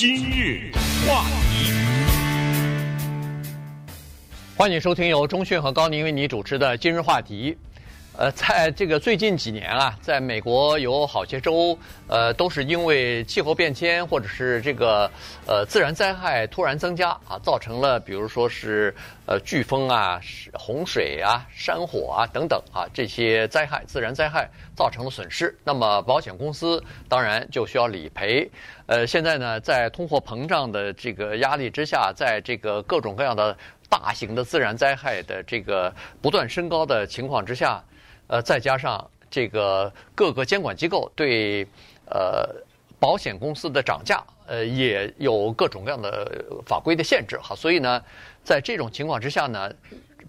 今日话题，欢迎收听由中讯和高宁为你主持的今日话题。呃，在这个最近几年啊，在美国有好些州，呃，都是因为气候变迁或者是这个呃自然灾害突然增加啊，造成了比如说是呃飓风啊、洪水啊、山火啊等等啊这些灾害、自然灾害造成了损失，那么保险公司当然就需要理赔。呃，现在呢，在通货膨胀的这个压力之下，在这个各种各样的大型的自然灾害的这个不断升高的情况之下。呃，再加上这个各个监管机构对呃保险公司的涨价，呃也有各种各样的法规的限制哈，所以呢，在这种情况之下呢，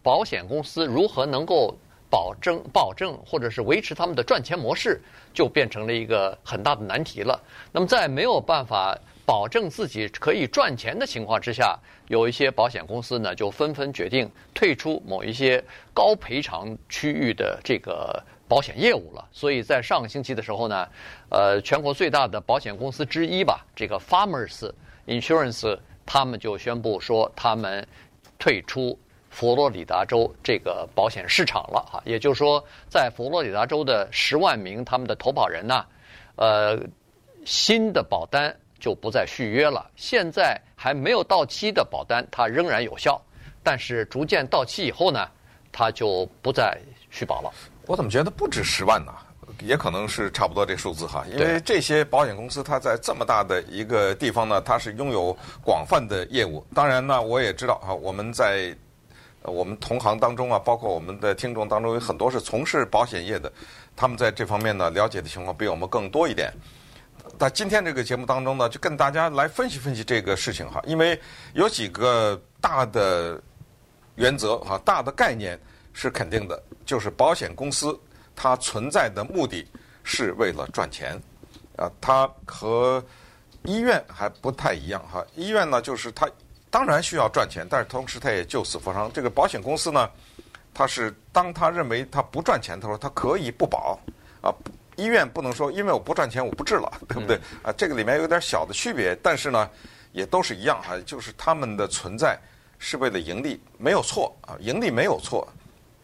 保险公司如何能够保证保证或者是维持他们的赚钱模式，就变成了一个很大的难题了。那么在没有办法保证自己可以赚钱的情况之下，有一些保险公司呢，就纷纷决定退出某一些高赔偿区域的这个保险业务了。所以在上个星期的时候呢，呃，全国最大的保险公司之一吧，这个 Farmers Insurance，他们就宣布说，他们退出佛罗里达州这个保险市场了啊。也就是说，在佛罗里达州的十万名他们的投保人呢，呃，新的保单。就不再续约了。现在还没有到期的保单，它仍然有效，但是逐渐到期以后呢，它就不再续保了。我怎么觉得不止十万呢？也可能是差不多这数字哈。因为这些保险公司，它在这么大的一个地方呢，它是拥有广泛的业务。当然呢，我也知道啊，我们在我们同行当中啊，包括我们的听众当中，有很多是从事保险业的，他们在这方面呢，了解的情况比我们更多一点。在今天这个节目当中呢，就跟大家来分析分析这个事情哈，因为有几个大的原则哈，大的概念是肯定的，就是保险公司它存在的目的是为了赚钱，啊，它和医院还不太一样哈。医院呢，就是它当然需要赚钱，但是同时它也救死扶伤。这个保险公司呢，它是当他认为它不赚钱的时候，它可以不保啊。医院不能说，因为我不赚钱，我不治了，对不对？啊，这个里面有点小的区别，但是呢，也都是一样哈，就是他们的存在是为了盈利，没有错啊，盈利没有错。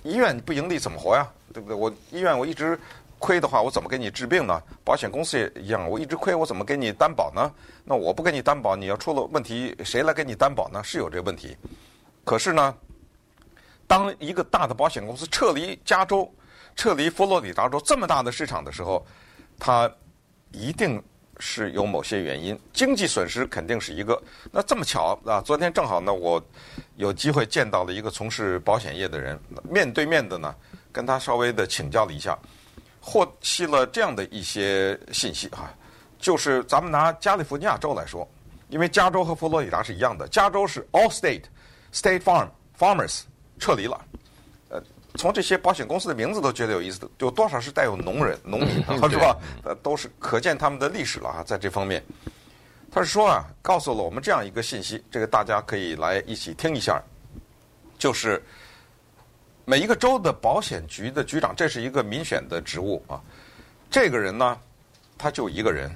医院不盈利怎么活呀？对不对？我医院我一直亏的话，我怎么给你治病呢？保险公司也一样，我一直亏，我怎么给你担保呢？那我不给你担保，你要出了问题，谁来给你担保呢？是有这个问题。可是呢，当一个大的保险公司撤离加州。撤离佛罗里达州这么大的市场的时候，它一定是有某些原因，经济损失肯定是一个。那这么巧啊，昨天正好呢，我有机会见到了一个从事保险业的人，面对面的呢，跟他稍微的请教了一下，获悉了这样的一些信息啊，就是咱们拿加利福尼亚州来说，因为加州和佛罗里达是一样的，加州是 All State State Farm Farmers 撤离了。从这些保险公司的名字都觉得有意思的，有多少是带有农人、农民，是吧？呃，都是可见他们的历史了啊，在这方面。他是说啊，告诉了我们这样一个信息，这个大家可以来一起听一下，就是每一个州的保险局的局长，这是一个民选的职务啊。这个人呢，他就一个人，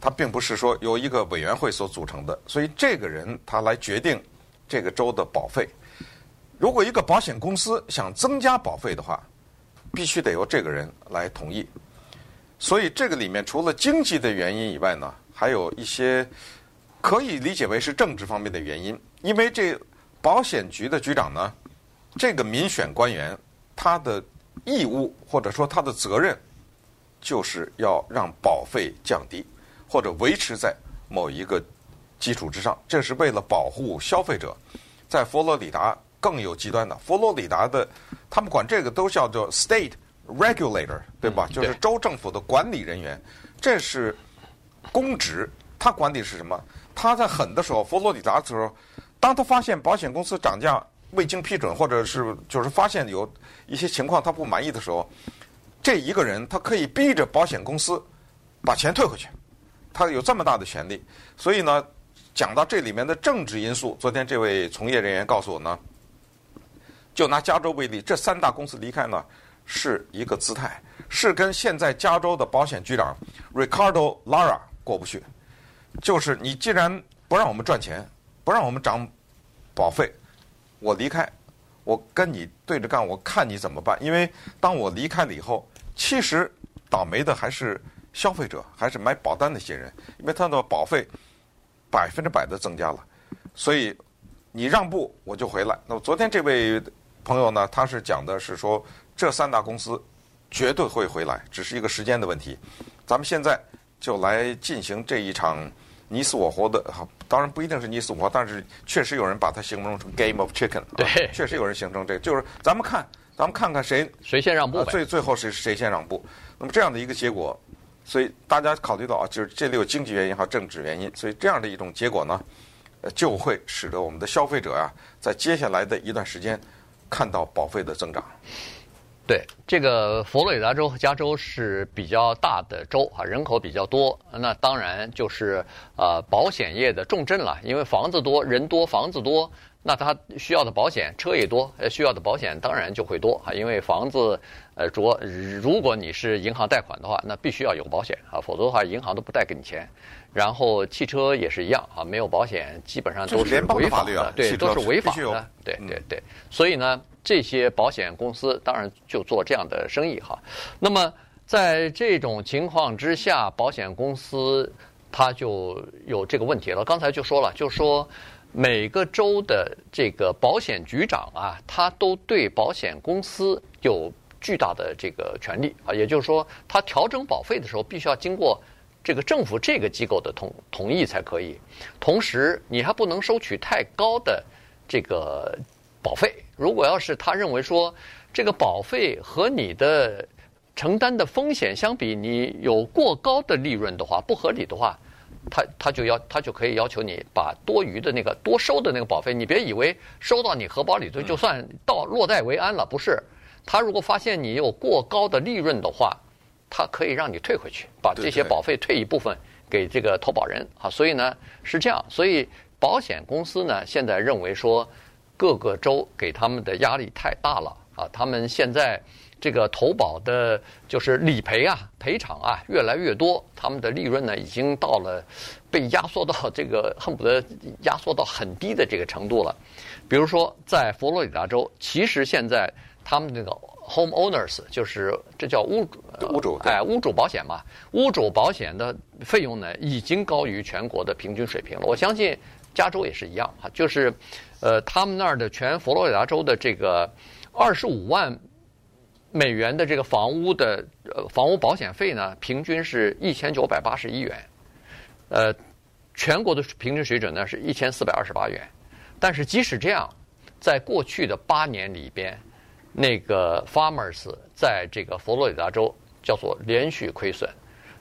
他并不是说由一个委员会所组成的，所以这个人他来决定这个州的保费。如果一个保险公司想增加保费的话，必须得由这个人来同意。所以这个里面除了经济的原因以外呢，还有一些可以理解为是政治方面的原因。因为这保险局的局长呢，这个民选官员他的义务或者说他的责任，就是要让保费降低或者维持在某一个基础之上。这是为了保护消费者。在佛罗里达。更有极端的，佛罗里达的，他们管这个都叫做 state regulator，对吧？就是州政府的管理人员，这是公职。他管理是什么？他在狠的时候，佛罗里达的时候，当他发现保险公司涨价未经批准，或者是就是发现有一些情况他不满意的时候，这一个人他可以逼着保险公司把钱退回去，他有这么大的权利。所以呢，讲到这里面的政治因素，昨天这位从业人员告诉我呢。就拿加州为例，这三大公司离开呢，是一个姿态，是跟现在加州的保险局长 Ricardo Lara 过不去。就是你既然不让我们赚钱，不让我们涨保费，我离开，我跟你对着干，我看你怎么办？因为当我离开了以后，其实倒霉的还是消费者，还是买保单那些人，因为他的保费百分之百的增加了，所以你让步我就回来。那么昨天这位朋友呢，他是讲的是说，这三大公司绝对会回来，只是一个时间的问题。咱们现在就来进行这一场你死我活的，当然不一定是你死我活，但是确实有人把它形容成 game of chicken，对，确实有人形成这个，就是咱们看，咱们看看谁谁先让步，最最后谁谁先让步。那么这样的一个结果。所以大家考虑到啊，就是这里有经济原因和政治原因，所以这样的一种结果呢，呃，就会使得我们的消费者啊，在接下来的一段时间看到保费的增长。对，这个佛罗里达州和加州是比较大的州啊，人口比较多，那当然就是呃保险业的重镇了，因为房子多，人多，房子多。那他需要的保险车也多，呃，需要的保险当然就会多啊，因为房子，呃，着如果你是银行贷款的话，那必须要有保险啊，否则的话银行都不贷给你钱。然后汽车也是一样啊，没有保险基本上都是违法的，对，都是违法的，对对对。所以呢，这些保险公司当然就做这样的生意哈。那么在这种情况之下，保险公司它就有这个问题了。刚才就说了，就说。每个州的这个保险局长啊，他都对保险公司有巨大的这个权利啊，也就是说，他调整保费的时候，必须要经过这个政府这个机构的同同意才可以。同时，你还不能收取太高的这个保费。如果要是他认为说这个保费和你的承担的风险相比，你有过高的利润的话，不合理的话。他他就要他就可以要求你把多余的那个多收的那个保费，你别以为收到你荷包里头就算到落袋为安了，不是。他如果发现你有过高的利润的话，他可以让你退回去，把这些保费退一部分给这个投保人啊。所以呢是这样，所以保险公司呢现在认为说各个州给他们的压力太大了啊，他们现在。这个投保的，就是理赔啊，赔偿啊，越来越多，他们的利润呢，已经到了被压缩到 这个恨不得压缩到很低的这个程度了。比如说，在佛罗里达州，其实现在他们那个 home owners，就是这叫屋主，屋主，哎，屋主保险嘛，屋主保险的费用呢，已经高于全国的平均水平了。我相信加州也是一样哈，就是，呃，他们那儿的全佛罗里达州的这个二十五万。美元的这个房屋的呃房屋保险费呢，平均是一千九百八十一元，呃，全国的平均水准呢是一千四百二十八元。但是即使这样，在过去的八年里边，那个 Farmers 在这个佛罗里达州叫做连续亏损。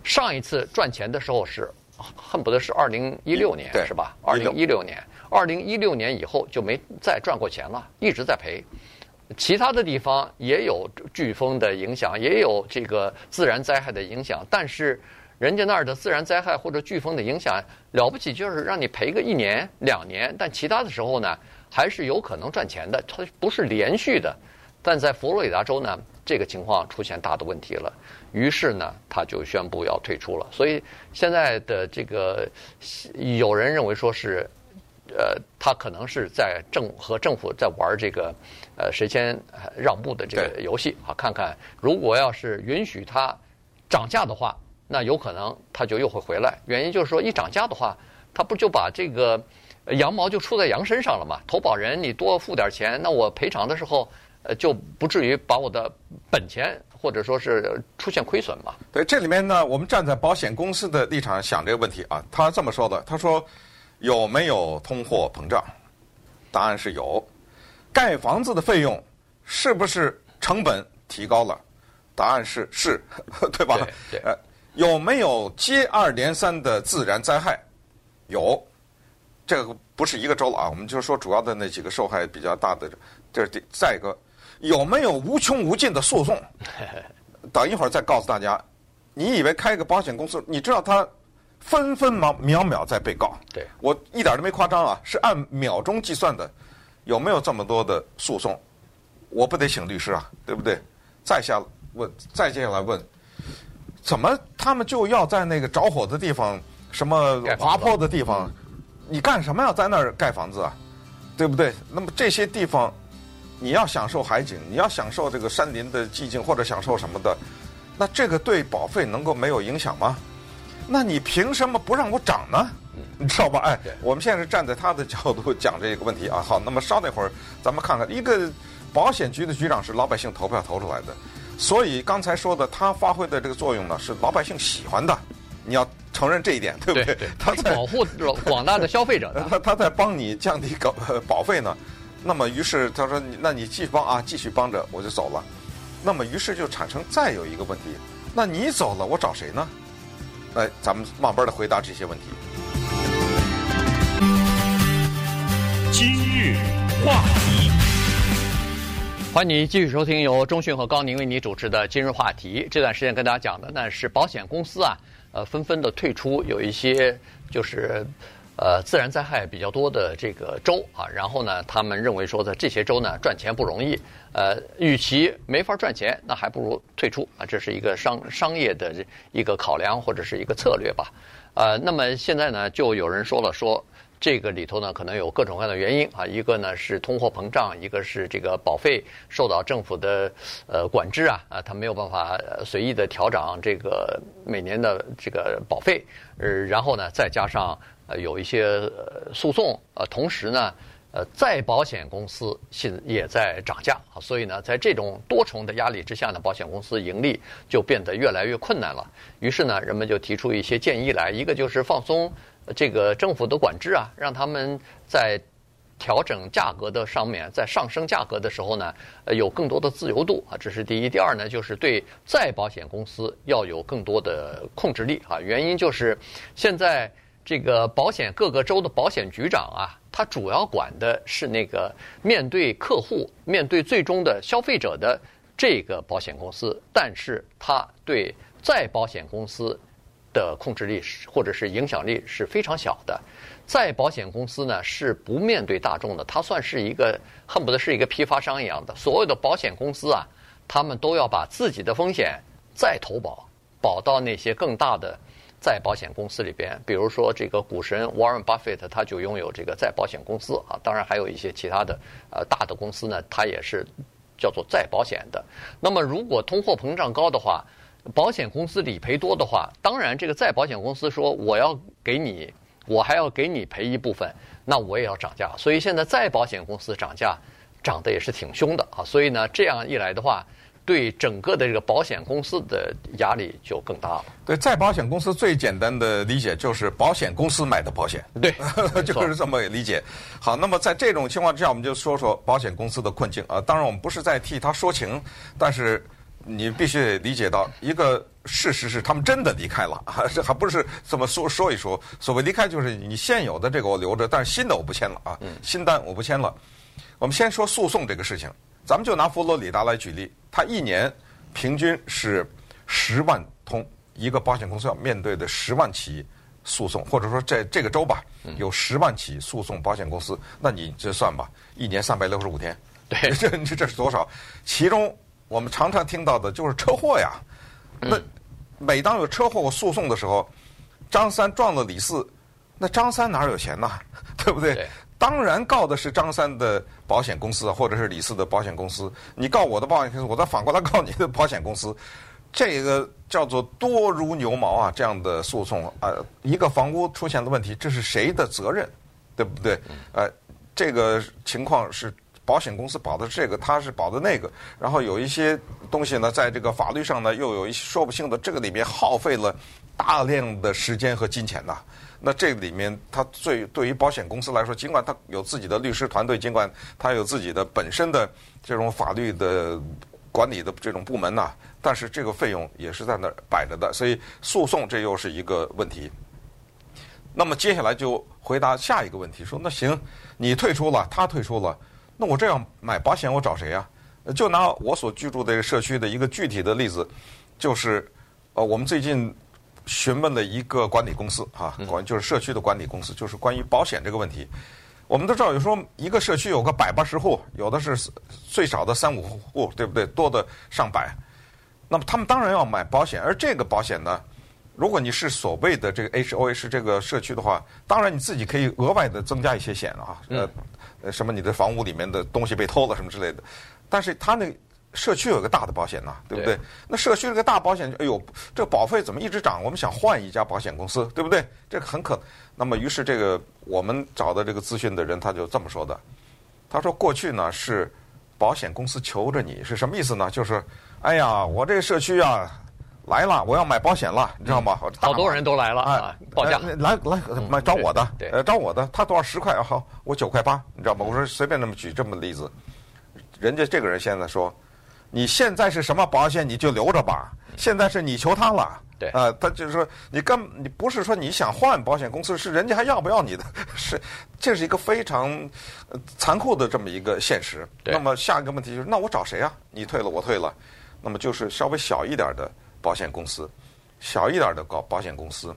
上一次赚钱的时候是恨不得是二零一六年，是吧？二零一六年，二零一六年以后就没再赚过钱了，一直在赔。其他的地方也有飓风的影响，也有这个自然灾害的影响，但是人家那儿的自然灾害或者飓风的影响了不起，就是让你赔个一年两年，但其他的时候呢，还是有可能赚钱的，它不是连续的。但在佛罗里达州呢，这个情况出现大的问题了，于是呢，他就宣布要退出了。所以现在的这个有人认为说是。呃，他可能是在政和政府在玩这个，呃，谁先让步的这个游戏啊？看看如果要是允许他涨价的话，那有可能他就又会回来。原因就是说，一涨价的话，他不就把这个羊毛就出在羊身上了嘛？投保人你多付点钱，那我赔偿的时候，呃，就不至于把我的本钱或者说是出现亏损嘛？对，这里面呢，我们站在保险公司的立场想这个问题啊，他这么说的，他说。有没有通货膨胀？答案是有。盖房子的费用是不是成本提高了？答案是是，对吧？对。对。有没有接二连三的自然灾害？有。这个不是一个州了啊，我们就说主要的那几个受害比较大的。这是第再一个，有没有无穷无尽的诉讼？等一会儿再告诉大家。你以为开一个保险公司，你知道他？分分秒秒秒在被告，对，我一点都没夸张啊，是按秒钟计算的。有没有这么多的诉讼？我不得请律师啊，对不对？再下问，再接下来问，怎么他们就要在那个着火的地方什么滑坡的地方，你干什么要在那儿盖房子啊？对不对？那么这些地方，你要享受海景，你要享受这个山林的寂静，或者享受什么的，那这个对保费能够没有影响吗？那你凭什么不让我涨呢？你知道吧？哎，我们现在是站在他的角度讲这个问题啊。好，那么稍等一会儿，咱们看看一个保险局的局长是老百姓投票投出来的，所以刚才说的他发挥的这个作用呢，是老百姓喜欢的。你要承认这一点，对不对？对，他在保护广大的消费者，他他在帮你降低保保费呢。那么于是他说：“那你继续帮啊，继续帮着，我就走了。”那么于是就产生再有一个问题：那你走了，我找谁呢？来，咱们慢慢的回答这些问题。今日话题，欢迎你继续收听由中讯和高宁为你主持的《今日话题》。这段时间跟大家讲的呢是保险公司啊。呃，纷纷的退出，有一些就是呃自然灾害比较多的这个州啊，然后呢，他们认为说在这些州呢赚钱不容易，呃，与其没法赚钱，那还不如退出啊，这是一个商商业的一个考量或者是一个策略吧，呃，那么现在呢，就有人说了说。这个里头呢，可能有各种各样的原因啊。一个呢是通货膨胀，一个是这个保费受到政府的呃管制啊，啊，它没有办法随意的调涨这个每年的这个保费。呃，然后呢，再加上呃有一些诉讼，呃，同时呢，呃，再保险公司现也在涨价，所以呢，在这种多重的压力之下呢，保险公司盈利就变得越来越困难了。于是呢，人们就提出一些建议来，一个就是放松。这个政府的管制啊，让他们在调整价格的上面，在上升价格的时候呢，呃，有更多的自由度啊，这是第一。第二呢，就是对再保险公司要有更多的控制力啊。原因就是现在这个保险各个州的保险局长啊，他主要管的是那个面对客户、面对最终的消费者的这个保险公司，但是他对再保险公司。的控制力是或者是影响力是非常小的，再保险公司呢是不面对大众的，它算是一个恨不得是一个批发商一样的。所有的保险公司啊，他们都要把自己的风险再投保，保到那些更大的再保险公司里边。比如说这个股神 Warren Buffett 他就拥有这个再保险公司啊，当然还有一些其他的呃大的公司呢，它也是叫做再保险的。那么如果通货膨胀高的话，保险公司理赔多的话，当然这个再保险公司说我要给你，我还要给你赔一部分，那我也要涨价。所以现在再保险公司涨价涨得也是挺凶的啊。所以呢，这样一来的话，对整个的这个保险公司的压力就更大了。对，在保险公司最简单的理解就是保险公司买的保险，对，就是这么理解。好，那么在这种情况之下，我们就说说保险公司的困境啊。当然，我们不是在替他说情，但是。你必须得理解到一个事实是，他们真的离开了，还是还不是这么说说一说。所谓离开，就是你现有的这个我留着，但是新的我不签了啊，新单我不签了。我们先说诉讼这个事情，咱们就拿佛罗里达来举例，它一年平均是十万通，一个保险公司要面对的十万起诉讼，或者说在这个州吧，有十万起诉讼保险公司，那你这算吧，一年三百六十五天，对，这这这是多少？其中。我们常常听到的就是车祸呀。那每当有车祸诉讼的时候，张三撞了李四，那张三哪有钱呢？对不对？对。当然告的是张三的保险公司，或者是李四的保险公司。你告我的保险公司，我再反过来告你的保险公司。这个叫做多如牛毛啊！这样的诉讼啊，一个房屋出现了问题，这是谁的责任？对不对？呃，这个情况是。保险公司保的这个，他是保的那个，然后有一些东西呢，在这个法律上呢，又有一些说不清的，这个里面耗费了大量的时间和金钱呐。那这里面，他最对于保险公司来说，尽管他有自己的律师团队，尽管他有自己的本身的这种法律的管理的这种部门呐，但是这个费用也是在那儿摆着的，所以诉讼这又是一个问题。那么接下来就回答下一个问题，说那行，你退出了，他退出了。那我这样买保险，我找谁呀？就拿我所居住的社区的一个具体的例子，就是呃，我们最近询问了一个管理公司啊，管就是社区的管理公司，就是关于保险这个问题。我们都知道，有时候一个社区有个百八十户，有的是最少的三五户，对不对？多的上百。那么他们当然要买保险，而这个保险呢，如果你是所谓的这个 HOA 是这个社区的话，当然你自己可以额外的增加一些险啊，呃，呃，什么你的房屋里面的东西被偷了什么之类的。但是他那社区有个大的保险呐，对不对？那社区这个大保险，哎呦，这保费怎么一直涨？我们想换一家保险公司，对不对？这个很可。那么于是这个我们找的这个咨询的人他就这么说的，他说过去呢是保险公司求着你，是什么意思呢？就是哎呀，我这个社区啊。来了，我要买保险了，你知道吗？好多人都来了啊，报价来来买找我的，呃找我的，他多少十块好，我九块八，你知道吗？我说随便那么举这么例子，人家这个人现在说，你现在是什么保险你就留着吧，现在是你求他了，对。啊，他就是说你根你不是说你想换保险公司，是人家还要不要你的，是这是一个非常残酷的这么一个现实。那么下一个问题就是，那我找谁啊？你退了我退了，那么就是稍微小一点的。保险公司，小一点的保保险公司，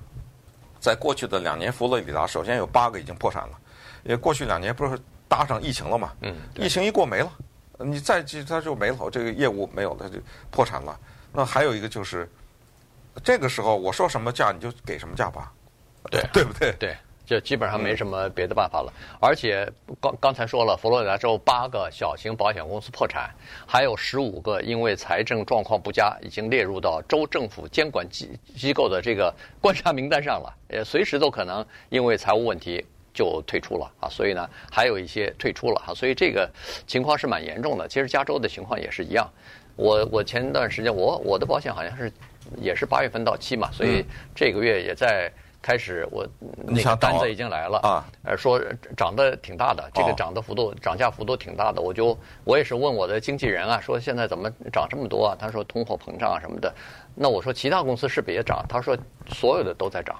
在过去的两年，佛罗里达首先有八个已经破产了，因为过去两年不是搭上疫情了嘛，嗯，疫情一过没了，你再继续它就没了，这个业务没有了，就破产了。那还有一个就是，这个时候我说什么价你就给什么价吧，对，对不对？对。就基本上没什么别的办法了，而且刚刚才说了，佛罗里达州八个小型保险公司破产，还有十五个因为财政状况不佳，已经列入到州政府监管机机构的这个观察名单上了，也随时都可能因为财务问题就退出了啊。所以呢，还有一些退出了啊，所以这个情况是蛮严重的。其实加州的情况也是一样，我我前段时间我我的保险好像是也是八月份到期嘛，所以这个月也在。开始我那个单子已经来了啊，呃，说涨得挺大的，这个涨的幅度涨价幅度挺大的，我就我也是问我的经纪人啊，说现在怎么涨这么多啊？他说通货膨胀啊什么的，那我说其他公司是不是也涨？他说所有的都在涨。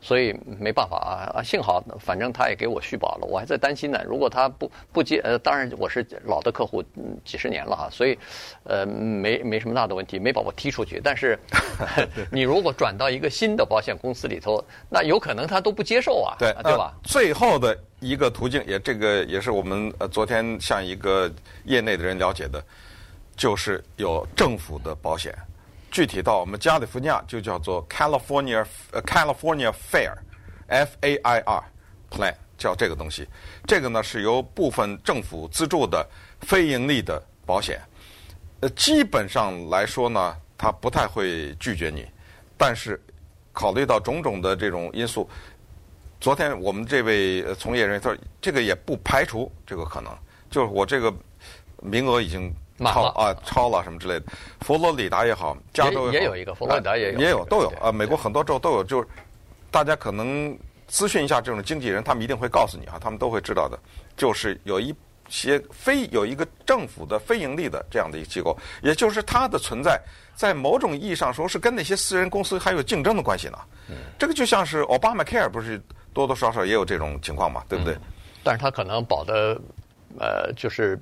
所以没办法啊啊！幸好反正他也给我续保了，我还在担心呢。如果他不不接，呃，当然我是老的客户，几十年了哈，所以呃没没什么大的问题，没把我踢出去。但是 你如果转到一个新的保险公司里头，那有可能他都不接受啊，对对吧？最后的一个途径，也这个也是我们呃昨天向一个业内的人了解的，就是有政府的保险。具体到我们加利福尼亚就叫做 California California Fair，F A I R Plan 叫这个东西。这个呢是由部分政府资助的非盈利的保险。呃，基本上来说呢，他不太会拒绝你。但是考虑到种种的这种因素，昨天我们这位从业人员说，这个也不排除这个可能，就是我这个名额已经。超啊，超了什么之类的，佛罗里达也好，加州也，也有一个，佛罗里达也有，也有都有啊。美国很多州都有，就是大家可能咨询一下这种经纪人，他们一定会告诉你啊，他们都会知道的。就是有一些非有一个政府的非盈利的这样的一个机构，也就是它的存在，在某种意义上说是跟那些私人公司还有竞争的关系呢。嗯，这个就像是 Obamacare 不是多多少少也有这种情况嘛，对不对？嗯，但是他可能保的呃就是。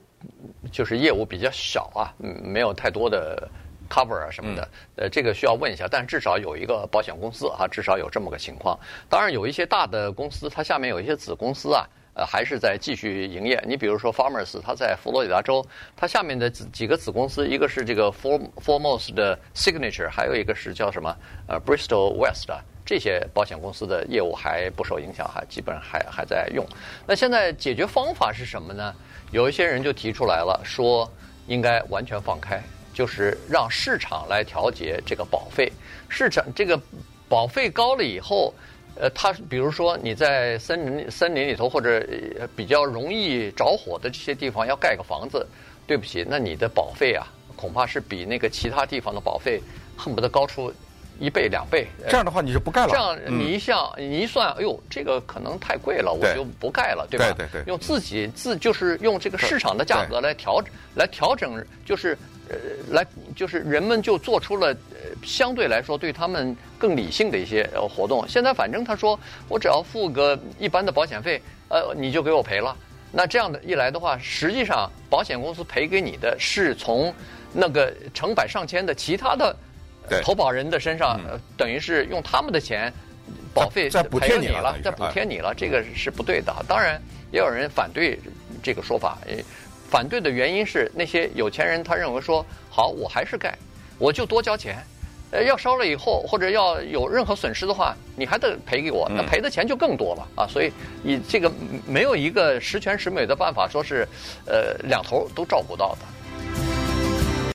就是业务比较小啊，嗯，没有太多的 cover 啊什么的，呃，这个需要问一下。但至少有一个保险公司啊，至少有这么个情况。当然，有一些大的公司，它下面有一些子公司啊，呃，还是在继续营业。你比如说 Farmers，它在佛罗里达州，它下面的几个子公司，一个是这个 Foremost 的 Signature，还有一个是叫什么呃 Bristol West 啊。这些保险公司的业务还不受影响，还基本上还还在用。那现在解决方法是什么呢？有一些人就提出来了，说应该完全放开，就是让市场来调节这个保费。市场这个保费高了以后，呃，它比如说你在森林森林里头或者比较容易着火的这些地方要盖个房子，对不起，那你的保费啊，恐怕是比那个其他地方的保费恨不得高出。一倍两倍，这样的话你就不盖了。这样你一想，嗯、你一算，哎呦，这个可能太贵了，我就不盖了，对吧？对对对。用自己自就是用这个市场的价格来调来调整，就是呃来就是人们就做出了相对来说对他们更理性的一些活动。现在反正他说我只要付个一般的保险费，呃，你就给我赔了。那这样的一来的话，实际上保险公司赔给你的是从那个成百上千的其他的。投保人的身上，呃、等于是用他们的钱，保费再补贴你了，再补贴你了，这个是不对的。当然，也有人反对这个说法，反对的原因是那些有钱人他认为说，好，我还是盖，我就多交钱，呃，要烧了以后或者要有任何损失的话，你还得赔给我，那赔的钱就更多了啊！所以你这个没有一个十全十美的办法，说是呃两头都照顾到的。